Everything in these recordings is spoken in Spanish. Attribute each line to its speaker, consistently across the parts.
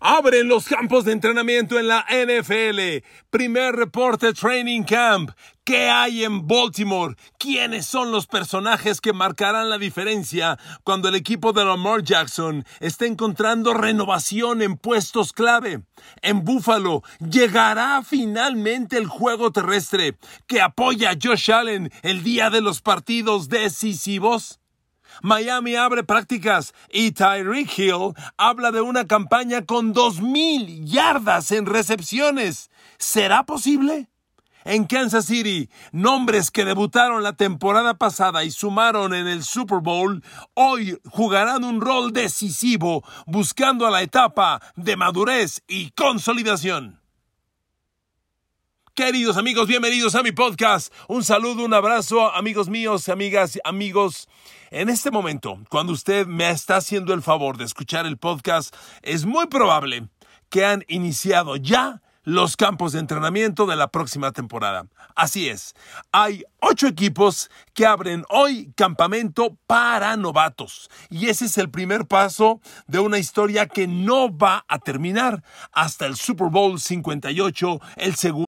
Speaker 1: Abren los campos de entrenamiento en la NFL. Primer reporte Training Camp. ¿Qué hay en Baltimore? ¿Quiénes son los personajes que marcarán la diferencia cuando el equipo de Lamar Jackson está encontrando renovación en puestos clave? En Buffalo llegará finalmente el juego terrestre que apoya a Josh Allen el día de los partidos decisivos. Miami abre prácticas y Tyreek Hill habla de una campaña con 2.000 yardas en recepciones. ¿Será posible? En Kansas City, nombres que debutaron la temporada pasada y sumaron en el Super Bowl, hoy jugarán un rol decisivo buscando a la etapa de madurez y consolidación. Queridos amigos, bienvenidos a mi podcast. Un saludo, un abrazo, amigos míos, amigas, amigos. En este momento, cuando usted me está haciendo el favor de escuchar el podcast, es muy probable que han iniciado ya los campos de entrenamiento de la próxima temporada. Así es, hay ocho equipos que abren hoy campamento para novatos. Y ese es el primer paso de una historia que no va a terminar hasta el Super Bowl 58, el segundo.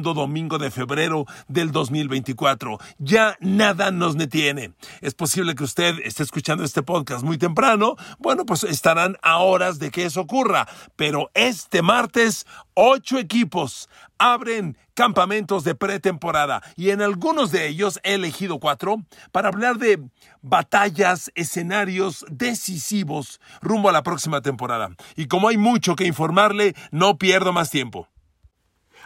Speaker 1: domingo de febrero del 2024. Ya nada nos detiene. Es posible que usted esté escuchando este podcast muy temprano. Bueno, pues estarán a horas de que eso ocurra. Pero este martes, ocho equipos abren campamentos de pretemporada y en algunos de ellos he elegido cuatro para hablar de batallas, escenarios decisivos rumbo a la próxima temporada. Y como hay mucho que informarle, no pierdo más tiempo.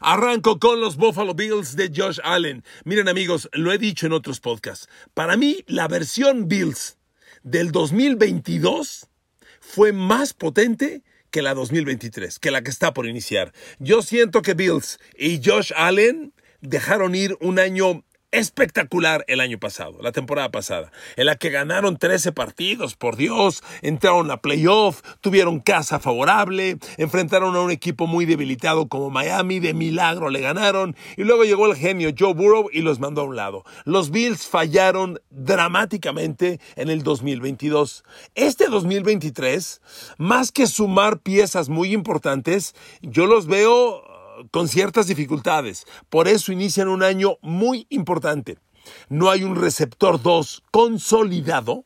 Speaker 1: Arranco con los Buffalo Bills de Josh Allen. Miren amigos, lo he dicho en otros podcasts. Para mí, la versión Bills del 2022 fue más potente que la 2023, que la que está por iniciar. Yo siento que Bills y Josh Allen dejaron ir un año espectacular el año pasado, la temporada pasada, en la que ganaron 13 partidos, por Dios, entraron a playoff, tuvieron casa favorable, enfrentaron a un equipo muy debilitado como Miami, de milagro le ganaron, y luego llegó el genio Joe Burrow y los mandó a un lado. Los Bills fallaron dramáticamente en el 2022. Este 2023, más que sumar piezas muy importantes, yo los veo con ciertas dificultades. Por eso inician un año muy importante. No hay un receptor 2 consolidado.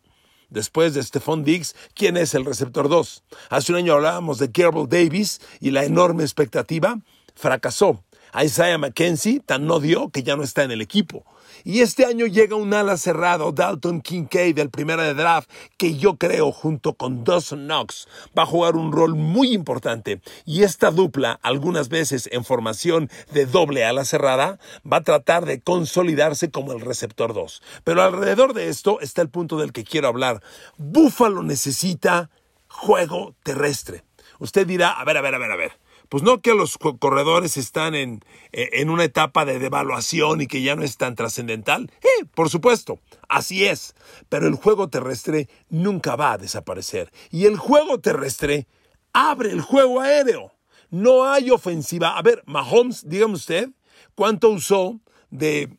Speaker 1: Después de Stephon Diggs, ¿quién es el receptor 2? Hace un año hablábamos de Kerbal Davis y la enorme expectativa fracasó. Isaiah McKenzie tan no dio que ya no está en el equipo. Y este año llega un ala cerrado, Dalton Kincaid, del primera de draft, que yo creo, junto con Dawson Knox, va a jugar un rol muy importante. Y esta dupla, algunas veces en formación de doble ala cerrada, va a tratar de consolidarse como el receptor 2. Pero alrededor de esto está el punto del que quiero hablar. Buffalo necesita juego terrestre. Usted dirá, a ver, a ver, a ver, a ver. Pues no que los corredores están en, eh, en una etapa de devaluación y que ya no es tan trascendental. Eh, por supuesto, así es. Pero el juego terrestre nunca va a desaparecer. Y el juego terrestre abre el juego aéreo. No hay ofensiva. A ver, Mahomes, dígame usted, ¿cuánto usó de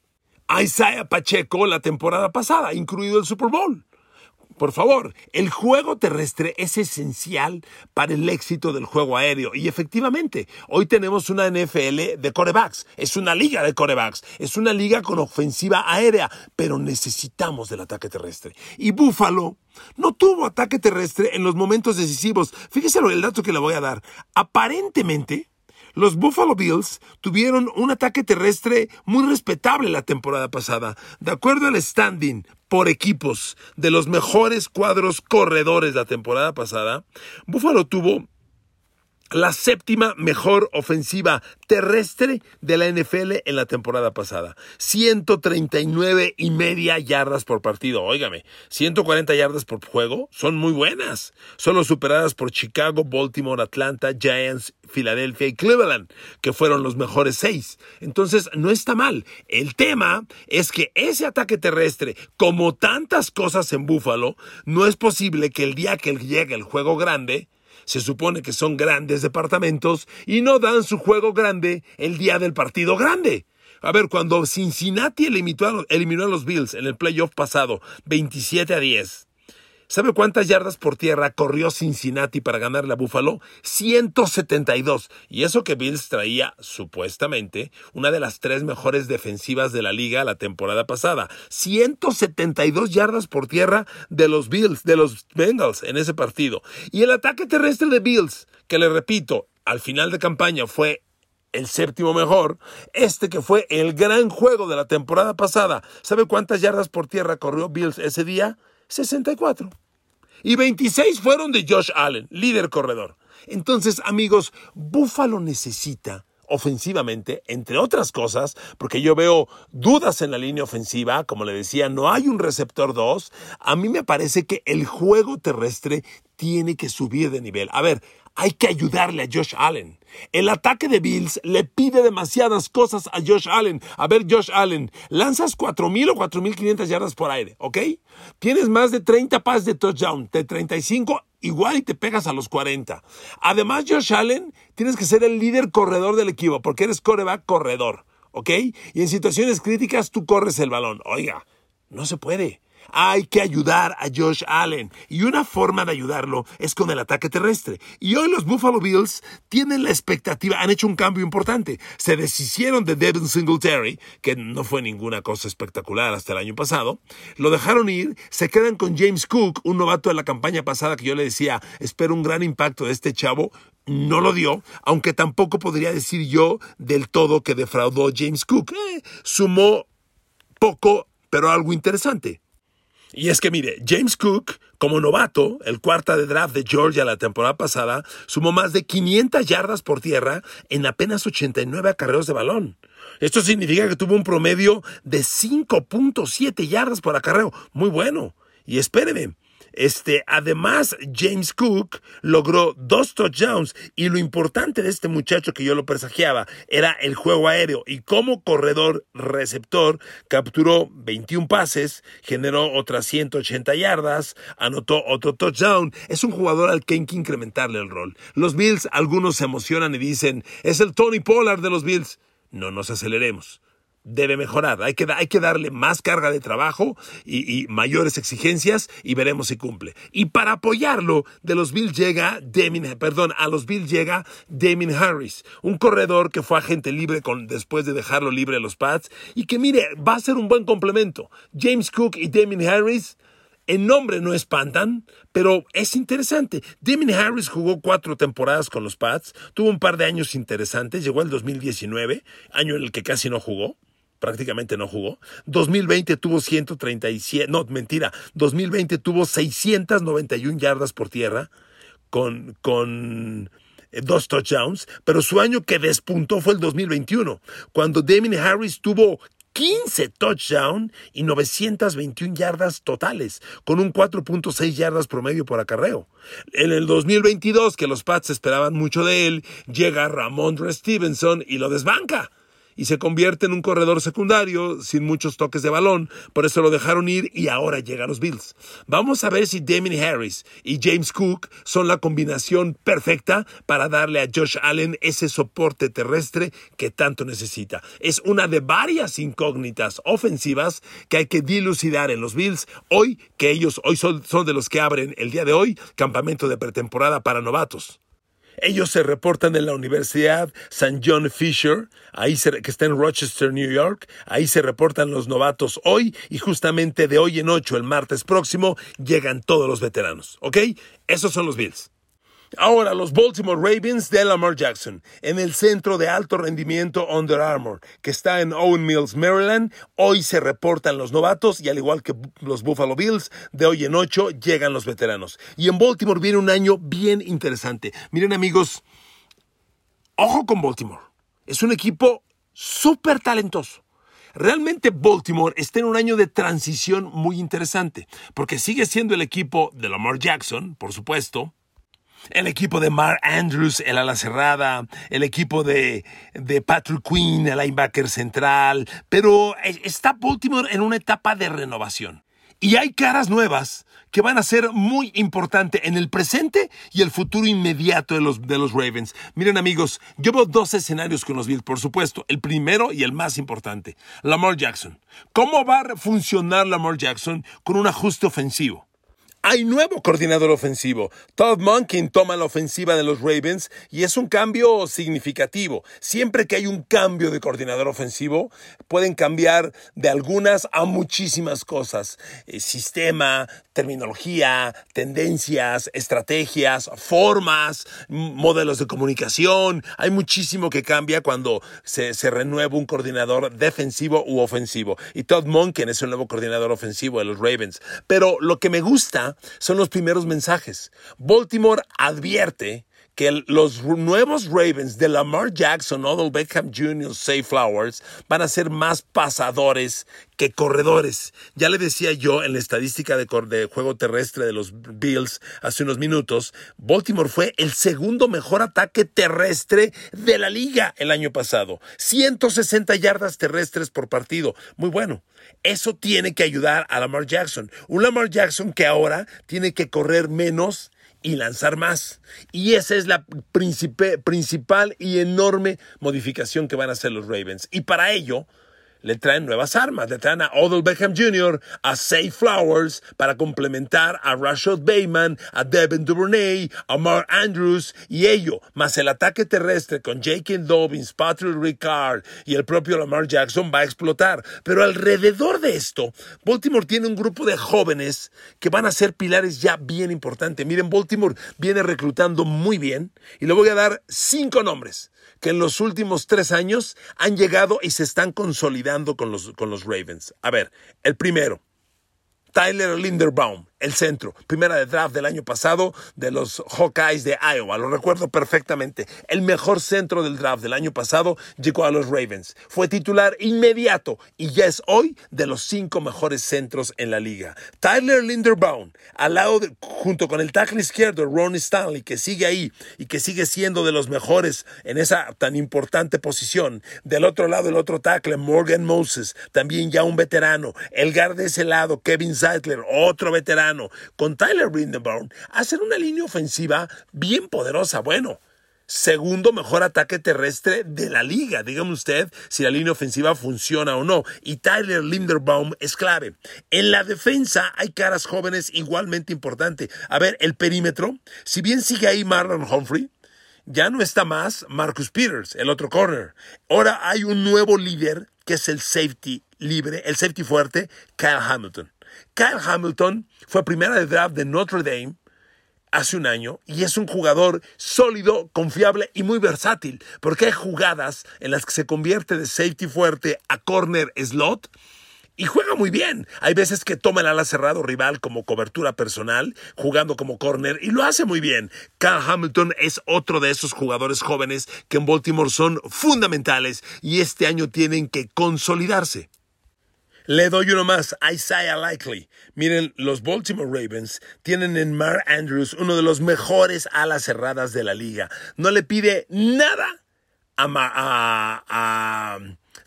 Speaker 1: Isaiah Pacheco la temporada pasada, incluido el Super Bowl? Por favor, el juego terrestre es esencial para el éxito del juego aéreo. Y efectivamente, hoy tenemos una NFL de corebacks. Es una liga de corebacks. Es una liga con ofensiva aérea. Pero necesitamos del ataque terrestre. Y Buffalo no tuvo ataque terrestre en los momentos decisivos. Fíjese el dato que le voy a dar. Aparentemente, los Buffalo Bills tuvieron un ataque terrestre muy respetable la temporada pasada. De acuerdo al standing por equipos de los mejores cuadros corredores la temporada pasada, Buffalo tuvo la séptima mejor ofensiva terrestre de la NFL en la temporada pasada. 139 y media yardas por partido. Óigame, 140 yardas por juego son muy buenas. Solo superadas por Chicago, Baltimore, Atlanta, Giants, Filadelfia y Cleveland, que fueron los mejores seis. Entonces, no está mal. El tema es que ese ataque terrestre, como tantas cosas en Buffalo, no es posible que el día que llegue el juego grande, se supone que son grandes departamentos y no dan su juego grande el día del partido grande. A ver, cuando Cincinnati eliminó a, los, Bills en el playoff pasado 27 a 10, ¿Sabe cuántas yardas por tierra corrió Cincinnati para ganarle a Buffalo? 172. Y eso que Bills traía, supuestamente, una de las tres mejores defensivas de la liga la temporada pasada. 172 yardas por tierra de los Bills, de los Bengals en ese partido. Y el ataque terrestre de Bills, que le repito, al final de campaña fue el séptimo mejor, este que fue el gran juego de la temporada pasada. ¿Sabe cuántas yardas por tierra corrió Bills ese día? 64. Y 26 fueron de Josh Allen, líder corredor. Entonces, amigos, Buffalo necesita ofensivamente, entre otras cosas, porque yo veo dudas en la línea ofensiva, como le decía, no hay un receptor 2, a mí me parece que el juego terrestre tiene que subir de nivel. A ver, hay que ayudarle a Josh Allen. El ataque de Bills le pide demasiadas cosas a Josh Allen. A ver, Josh Allen, lanzas 4.000 o 4.500 yardas por aire, ¿ok? Tienes más de 30 pases de touchdown, de 35 igual y te pegas a los 40. Además, Josh Allen, tienes que ser el líder corredor del equipo, porque eres coreback corredor, ¿ok? Y en situaciones críticas tú corres el balón. Oiga, no se puede. Hay que ayudar a Josh Allen. Y una forma de ayudarlo es con el ataque terrestre. Y hoy los Buffalo Bills tienen la expectativa, han hecho un cambio importante. Se deshicieron de Devin Singletary, que no fue ninguna cosa espectacular hasta el año pasado. Lo dejaron ir, se quedan con James Cook, un novato de la campaña pasada que yo le decía, espero un gran impacto de este chavo no lo dio, aunque tampoco podría decir yo del todo que defraudó James Cook. Eh, sumó poco, pero algo interesante. Y es que mire, James Cook, como novato, el cuarta de draft de Georgia la temporada pasada, sumó más de 500 yardas por tierra en apenas 89 acarreos de balón. Esto significa que tuvo un promedio de 5.7 yardas por acarreo. Muy bueno. Y espéreme, este, además, James Cook logró dos touchdowns y lo importante de este muchacho que yo lo presagiaba era el juego aéreo y como corredor receptor capturó 21 pases, generó otras 180 yardas, anotó otro touchdown. Es un jugador al que hay que incrementarle el rol. Los Bills, algunos se emocionan y dicen, es el Tony Pollard de los Bills. No nos aceleremos debe mejorar. Hay que, darle más carga de trabajo y, mayores exigencias y veremos si cumple. Y para apoyarlo, de los Bills llega Demin, perdón, a los Bills llega Damien Harris, un corredor que fue agente libre después de dejarlo libre a los Pats y que mire, va a ser un buen complemento. James Cook y Damien Harris en nombre no espantan, pero es interesante. Damien Harris jugó cuatro temporadas con los Pats, tuvo un par de años interesantes, llegó al 2019, año en el que casi no jugó prácticamente no jugó. 2020 tuvo 137, no, mentira, 2020 tuvo 691 yardas por tierra con, con eh, dos touchdowns, pero su año que despuntó fue el 2021, cuando Damien Harris tuvo 15 touchdowns y 921 yardas totales, con un 4.6 yardas promedio por acarreo. En el 2022, que los Pats esperaban mucho de él, llega Ramondre Stevenson y lo desbanca. Y se convierte en un corredor secundario sin muchos toques de balón, por eso lo dejaron ir y ahora llega a los Bills. Vamos a ver si Damien Harris y James Cook son la combinación perfecta para darle a Josh Allen ese soporte terrestre que tanto necesita. Es una de varias incógnitas ofensivas que hay que dilucidar en los Bills hoy, que ellos hoy son, son de los que abren el día de hoy campamento de pretemporada para novatos. Ellos se reportan en la Universidad St. John Fisher, ahí que está en Rochester, New York. Ahí se reportan los novatos hoy y justamente de hoy en ocho, el martes próximo, llegan todos los veteranos. ¿Ok? Esos son los Bills. Ahora, los Baltimore Ravens de Lamar Jackson, en el centro de alto rendimiento Under Armour, que está en Owen Mills, Maryland. Hoy se reportan los novatos y al igual que los Buffalo Bills, de hoy en ocho llegan los veteranos. Y en Baltimore viene un año bien interesante. Miren amigos, ojo con Baltimore. Es un equipo súper talentoso. Realmente Baltimore está en un año de transición muy interesante, porque sigue siendo el equipo de Lamar Jackson, por supuesto, el equipo de Mark Andrews, el ala cerrada, el equipo de, de Patrick Quinn, el linebacker central, pero está Baltimore en una etapa de renovación. Y hay caras nuevas que van a ser muy importantes en el presente y el futuro inmediato de los, de los Ravens. Miren amigos, yo veo dos escenarios con los Bills, por supuesto. El primero y el más importante, Lamar Jackson. ¿Cómo va a funcionar Lamar Jackson con un ajuste ofensivo? Hay nuevo coordinador ofensivo. Todd Monken toma la ofensiva de los Ravens y es un cambio significativo. Siempre que hay un cambio de coordinador ofensivo, pueden cambiar de algunas a muchísimas cosas. Eh, sistema, terminología, tendencias, estrategias, formas, modelos de comunicación. Hay muchísimo que cambia cuando se, se renueva un coordinador defensivo u ofensivo. Y Todd Monken es el nuevo coordinador ofensivo de los Ravens. Pero lo que me gusta son los primeros mensajes. Baltimore advierte que los nuevos Ravens de Lamar Jackson, Odell Beckham Jr., Say Flowers van a ser más pasadores que corredores. Ya le decía yo en la estadística de, de, juego terrestre de los Bills hace unos minutos, Baltimore fue el segundo mejor ataque terrestre de la liga el año pasado. 160 yardas terrestres por partido. Muy bueno. Eso tiene que ayudar a Lamar Jackson. Un Lamar Jackson que ahora tiene que correr menos y lanzar más. Y esa es la principal y enorme modificación que van a hacer los Ravens. Y para ello, le traen nuevas armas. Le traen a Odell Beckham Jr., a Say Flowers para complementar a Rashad Bateman, a Devin Duvernay, a Mark Andrews y ello, más el ataque terrestre con Jake Dobbins, Patrick Ricard y el propio Lamar Jackson va a explotar. Pero alrededor de esto, Baltimore tiene un grupo de jóvenes que van a ser pilares ya bien importantes. Miren, Baltimore viene reclutando muy bien y le voy a dar cinco nombres que en los últimos tres años han llegado y se están consolidando con los, con los Ravens. A ver, el primero, Tyler Linderbaum el centro. Primera de draft del año pasado de los Hawkeyes de Iowa. Lo recuerdo perfectamente. El mejor centro del draft del año pasado llegó a los Ravens. Fue titular inmediato y ya es hoy de los cinco mejores centros en la liga. Tyler Linderbaum, al lado junto con el tackle izquierdo Ron Stanley, que sigue ahí y que sigue siendo de los mejores en esa tan importante posición. Del otro lado, el otro tackle, Morgan Moses, también ya un veterano. El guard de ese lado, Kevin Zeitler, otro veterano con Tyler Lindenbaum, hacen una línea ofensiva bien poderosa. Bueno, segundo mejor ataque terrestre de la liga. Dígame usted si la línea ofensiva funciona o no. Y Tyler Linderbaum es clave. En la defensa hay caras jóvenes igualmente importantes. A ver, el perímetro, si bien sigue ahí Marlon Humphrey, ya no está más Marcus Peters, el otro corner. Ahora hay un nuevo líder que es el safety libre, el safety fuerte, Kyle Hamilton. Kyle Hamilton fue primera de draft de Notre Dame hace un año y es un jugador sólido, confiable y muy versátil, porque hay jugadas en las que se convierte de safety fuerte a corner slot y juega muy bien. Hay veces que toma el ala cerrado rival como cobertura personal, jugando como corner y lo hace muy bien. Kyle Hamilton es otro de esos jugadores jóvenes que en Baltimore son fundamentales y este año tienen que consolidarse. Le doy uno más, Isaiah Likely. Miren, los Baltimore Ravens tienen en Mark Andrews uno de los mejores alas cerradas de la liga. No le pide nada a,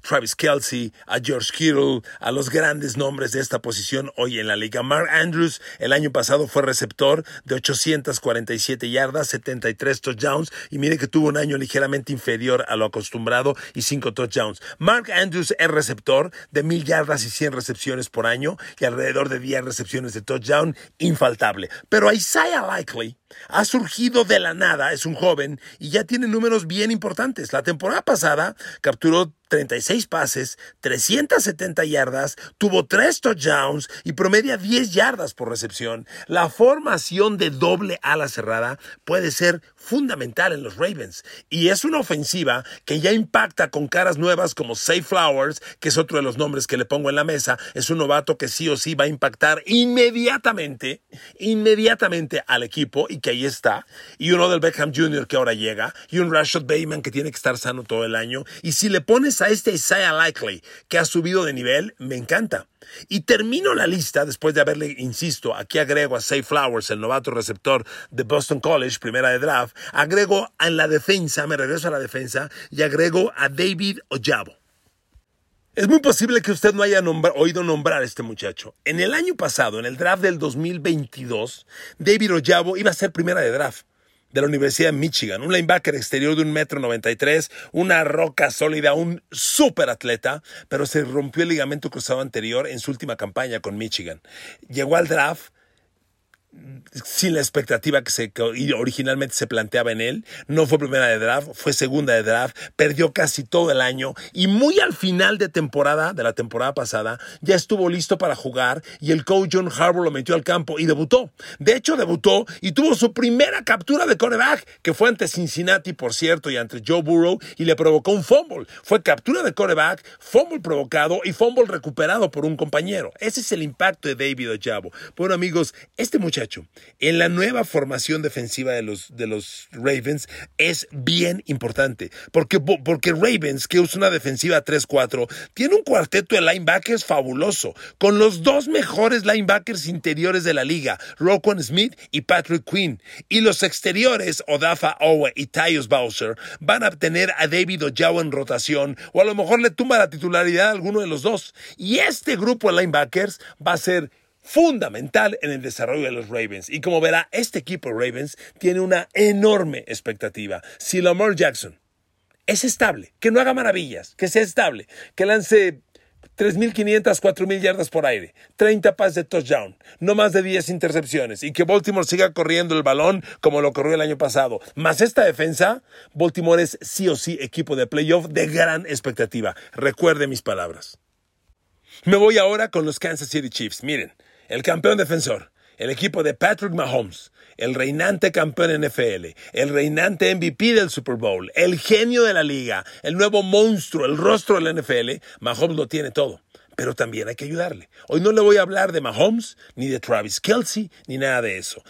Speaker 1: Travis Kelsey, a George Kittle, a los grandes nombres de esta posición hoy en la liga. Mark Andrews el año pasado fue receptor de 847 yardas, 73 touchdowns y mire que tuvo un año ligeramente inferior a lo acostumbrado y 5 touchdowns. Mark Andrews es receptor de 1000 yardas y 100 recepciones por año y alrededor de 10 recepciones de touchdown, infaltable. Pero Isaiah Likely ha surgido de la nada, es un joven y ya tiene números bien importantes. La temporada pasada capturó 36 pases, 370 yardas, tuvo 3 touchdowns y promedia 10 yardas por recepción. La formación de doble ala cerrada puede ser fundamental en los Ravens y es una ofensiva que ya impacta con caras nuevas como Say Flowers, que es otro de los nombres que le pongo en la mesa. Es un novato que sí o sí va a impactar inmediatamente, inmediatamente al equipo y que ahí está. Y uno del Beckham Jr. que ahora llega y un Rashad Bateman que tiene que estar sano todo el año. Y si le pones a este Isaiah Likely, que ha subido de nivel, me encanta. Y termino la lista después de haberle, insisto, aquí agrego a Say Flowers, el novato receptor de Boston College, primera de draft, agrego en la defensa, me regreso a la defensa y agrego a David Ojabo. Es muy posible que usted no haya oído nombrar a este muchacho. En el año pasado, en el draft del 2022, David Ojabo iba a ser primera de draft de la Universidad de Michigan, un linebacker exterior de un metro noventa y tres, una roca sólida, un super atleta, pero se rompió el ligamento cruzado anterior en su última campaña con Michigan. Llegó al draft sin la expectativa que se, originalmente se planteaba en él. No fue primera de draft, fue segunda de draft, perdió casi todo el año y muy al final de temporada, de la temporada pasada, ya estuvo listo para jugar y el coach John Harbour lo metió al campo y debutó. De hecho, debutó y tuvo su primera captura de coreback, que fue ante Cincinnati, por cierto, y ante Joe Burrow y le provocó un fumble. Fue captura de coreback, fumble provocado y fumble recuperado por un compañero. Ese es el impacto de David Ojabo. Bueno, amigos, este muchacho en la nueva formación defensiva de los, de los Ravens es bien importante. Porque, porque Ravens, que usa una defensiva 3-4, tiene un cuarteto de linebackers fabuloso, con los dos mejores linebackers interiores de la liga, Roquan Smith y Patrick Quinn. Y los exteriores, Odafa Owe y Tyus Bowser, van a tener a David Ojao en rotación, o a lo mejor le tumba la titularidad a alguno de los dos. Y este grupo de linebackers va a ser fundamental en el desarrollo de los Ravens. Y como verá, este equipo Ravens tiene una enorme expectativa. Si Lamar Jackson es estable, que no haga maravillas, que sea estable, que lance 3.500, 4.000 yardas por aire, 30 pases de touchdown, no más de 10 intercepciones y que Baltimore siga corriendo el balón como lo corrió el año pasado. Más esta defensa, Baltimore es sí o sí equipo de playoff de gran expectativa. Recuerde mis palabras. Me voy ahora con los Kansas City Chiefs. Miren, el campeón defensor, el equipo de Patrick Mahomes, el reinante campeón NFL, el reinante MVP del Super Bowl, el genio de la liga, el nuevo monstruo, el rostro del NFL, Mahomes lo tiene todo. Pero también hay que ayudarle. Hoy no le voy a hablar de Mahomes, ni de Travis Kelsey, ni nada de eso.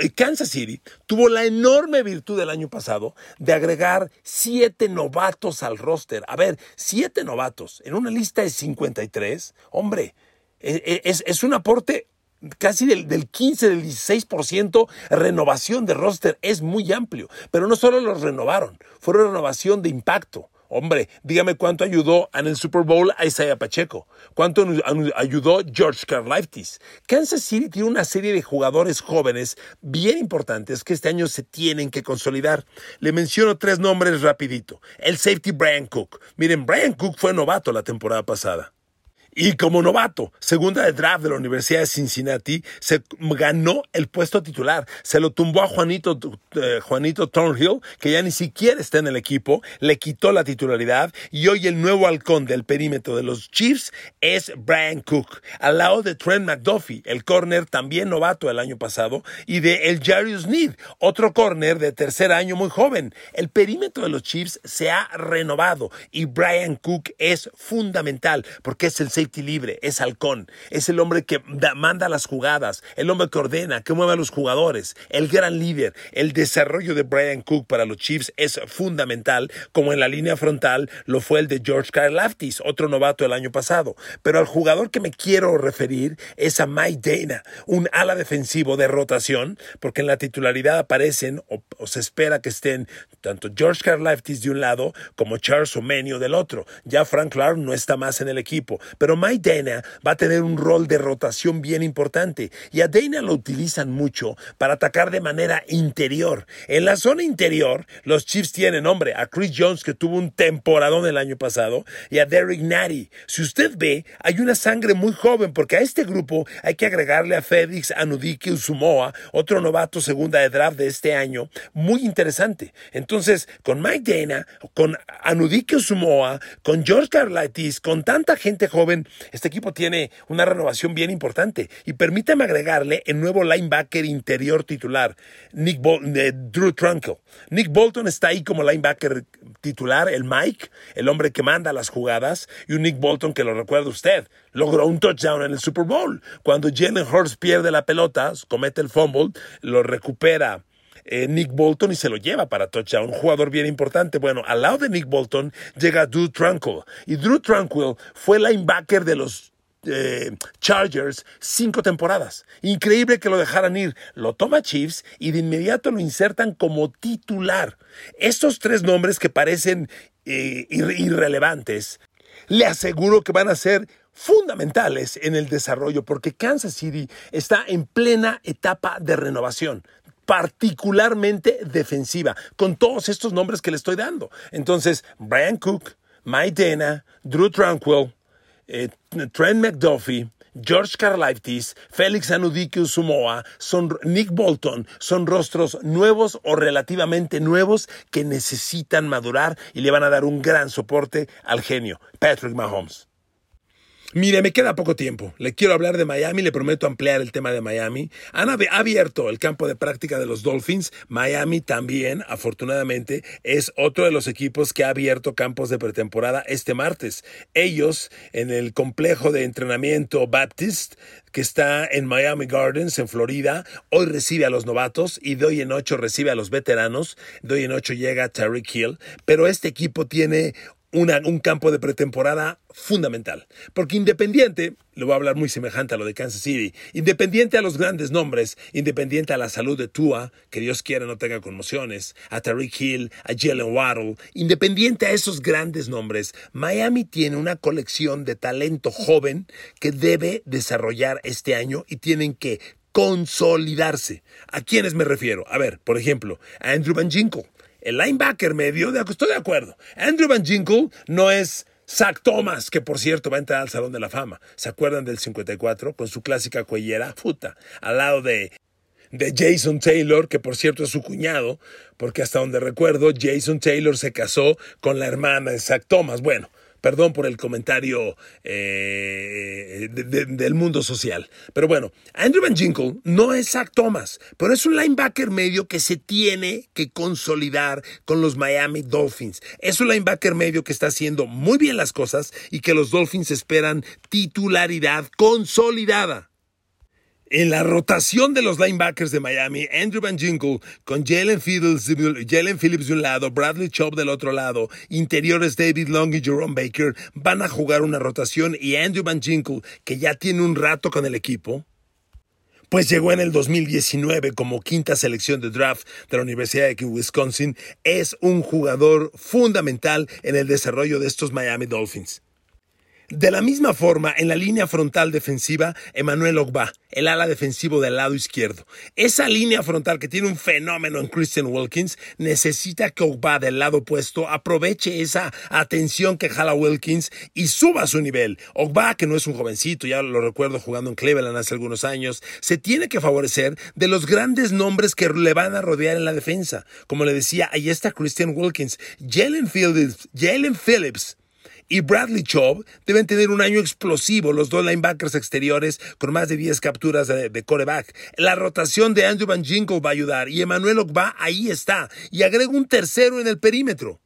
Speaker 1: Eh, Kansas City tuvo la enorme virtud del año pasado de agregar siete novatos al roster. A ver, siete novatos en una lista de 53. Hombre, e, e, es, un aporte casi del, del, 15, del 16% renovación de roster. Es muy amplio. Pero no solo los renovaron, fue una renovación de impacto. Hombre, dígame cuánto ayudó en el Super Bowl a Isaiah Pacheco, cuánto ayudó George Karlaftis. Kansas City tiene una serie de jugadores jóvenes bien importantes que este año se tienen que consolidar. Le menciono tres nombres rapidito. El safety Brian Cook. Miren, Brian Cook fue novato la temporada pasada. Y como novato, segunda de draft de la Universidad de Cincinnati, se ganó el puesto titular. Se lo tumbó a Juanito, eh, Juanito que ya ni siquiera está en el equipo, le quitó la titularidad y hoy el nuevo halcón del perímetro de los Chiefs es Brian Cook, al lado de Trent McDuffie, el corner también novato el año pasado, y de El Jarius Need, otro corner de tercer año muy joven. El perímetro de los Chiefs se ha renovado y Brian Cook es fundamental porque es el equilibre, es halcón, es el hombre que manda las jugadas, el hombre que ordena, que mueve a los jugadores, el gran líder. El desarrollo de Brian Cook para los Chiefs es fundamental, como en la línea frontal lo fue el de George Karlaftis, otro novato el año pasado. Pero al jugador que me quiero referir es a Mike Dana, un ala defensivo de rotación, porque en la titularidad aparecen o, se espera que estén tanto George Karlaftis de un lado como Charles Omenio del otro. Ya Frank Clark no está más en el equipo, pero Mike Dana va a tener un rol de rotación bien importante y a Dana lo utilizan mucho para atacar de manera interior. En la zona interior, los Chiefs tienen, hombre, a Chris Jones que tuvo un temporadón el año pasado y a Derek Natty. Si usted ve, hay una sangre muy joven porque a este grupo hay que agregarle a Félix Anudike Usumoa, otro novato segunda de draft de este año, muy interesante. Entonces, con Mike Dana, con Anudike Usumoa, con George Karlaitis, con tanta gente joven, este equipo tiene una renovación bien importante. Y permítame agregarle el nuevo linebacker interior titular, Nick eh, Drew Trunkle. Nick Bolton está ahí como linebacker titular, el Mike, el hombre que manda las jugadas, y un Nick Bolton que lo recuerda usted, logró un touchdown en el Super Bowl. Cuando Jalen Hurts pierde la pelota, comete el fumble, lo recupera eh, Nick Bolton y se lo lleva para touchdown. Un jugador bien importante. Bueno, al lado de Nick Bolton llega Drew Tranquil. Y Drew Tranquil fue linebacker de los eh, Chargers cinco temporadas. Increíble que lo dejaran ir. Lo toma Chiefs y de inmediato lo insertan como titular. Estos tres nombres que parecen eh, irrelevantes, le aseguro que van a ser fundamentales en el desarrollo porque Kansas City está en plena etapa de renovación particularmente defensiva, con todos estos nombres que le estoy dando. Entonces, Brian Cook, Mike Dana, Drew Tranquil, eh, Trent McDuffie, George Karlaftis, Félix Anudike Usumoa, son Nick Bolton, son rostros nuevos o relativamente nuevos que necesitan madurar y le van a dar un gran soporte al genio, Patrick Mahomes. Mire, me queda poco tiempo. Le quiero hablar de Miami, le prometo ampliar el tema de Miami. Han abierto el campo de práctica de los Dolphins. Miami también, afortunadamente, es otro de los equipos que ha abierto campos de pretemporada este martes. Ellos, en el complejo de entrenamiento Baptist, que está en Miami Gardens, en Florida, hoy recibe a los novatos y hoy en ocho recibe a los veteranos. De hoy en ocho llega Tariq Hill. Pero este equipo tiene un campo de pretemporada fundamental. Porque Independiente, le voy a hablar muy semejante a lo de Kansas City, independiente a los grandes nombres, independiente a la salud de Tua, que Dios quiera no tenga conmociones, a Tariq Hill, a Jalen Waddle, independiente a esos grandes nombres, Miami tiene una colección de talento joven que debe desarrollar este año y tienen que consolidarse. ¿A quiénes me refiero? A ver, por ejemplo, a Andrew Van Ginkle el linebacker medio, estoy de acuerdo. Andrew Van Ginkle no es Zach Thomas, que por cierto va a entrar al Salón de la Fama. ¿Se acuerdan del 54 con su clásica cuellera? Puta, al lado de de Jason Taylor, que por cierto es su cuñado, porque hasta donde recuerdo, Jason Taylor se casó con la hermana de Zach Thomas. Bueno, Perdón por el comentario eh, del mundo social. Pero bueno, Andrew Van Ginkle no es Zach Thomas, pero es un linebacker medio que se tiene que consolidar con los Miami Dolphins. Es un linebacker medio que está haciendo muy bien las cosas y que los Dolphins esperan titularidad consolidada. En la rotación de los linebackers de Miami, Andrew Van Ginkle con Jalen Phillips, de un lado, Bradley Chubb del otro lado, interiores David Long y Jerome Baker van a jugar una rotación y Andrew Van Ginkle, que ya tiene un rato con el equipo, pues llegó en el 2019 como quinta selección de draft de la Universidad de Wisconsin, es un jugador fundamental en el desarrollo de estos Miami Dolphins. De la misma forma, en la línea frontal defensiva, Emmanuel Ogba, el ala defensivo del lado izquierdo. Esa línea frontal que tiene un fenómeno en Christian Wilkins, necesita que Ogba del lado opuesto aproveche esa atención que jala Wilkins y suba su nivel. Ogba, que no es un jovencito, ya lo recuerdo jugando en Cleveland hace algunos años, se tiene que favorecer de los grandes nombres que le van a rodear en la defensa. Como le decía, ahí está Christian Wilkins, Jalen Phillips, Jalen Phillips y Bradley Chubb deben tener un año explosivo, los dos linebackers exteriores con más de 10 capturas de, coreback. La rotación de Andrew Van Ginkle va a ayudar y Emmanuel Ogba ahí está. Y agrego un tercero en el perímetro.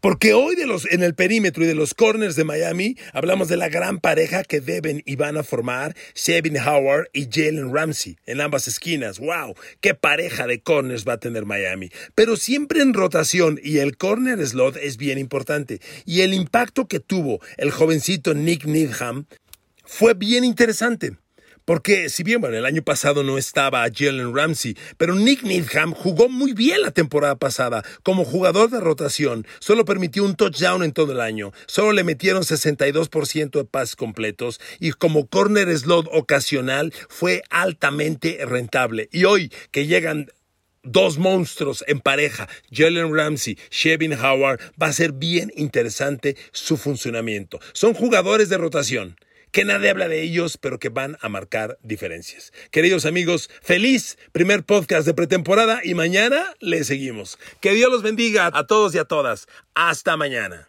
Speaker 1: Porque hoy de los, en el perímetro y de los corners de Miami hablamos de la gran pareja que deben y van a formar Shevin Howard y Jalen Ramsey en ambas esquinas. ¡Wow! ¡Qué pareja de corners va a tener Miami! Pero siempre en rotación y el corner slot es bien importante. Y el impacto que tuvo el jovencito Nick Needham fue bien interesante. Porque si bien, bueno, el año pasado no estaba Jalen Ramsey, pero Nick Needham jugó muy bien la temporada pasada como jugador de rotación. Solo permitió un touchdown en todo el año. Solo le metieron 62% de pases completos y como corner slot ocasional fue altamente rentable. Y hoy que llegan dos monstruos en pareja, Jalen Ramsey, Shevin Howard, va a ser bien interesante su funcionamiento. Son jugadores de rotación que nadie habla de ellos, pero que van a marcar diferencias. Queridos amigos, feliz primer podcast de pretemporada y mañana le seguimos. Que Dios los bendiga a todos y a todas. Hasta mañana.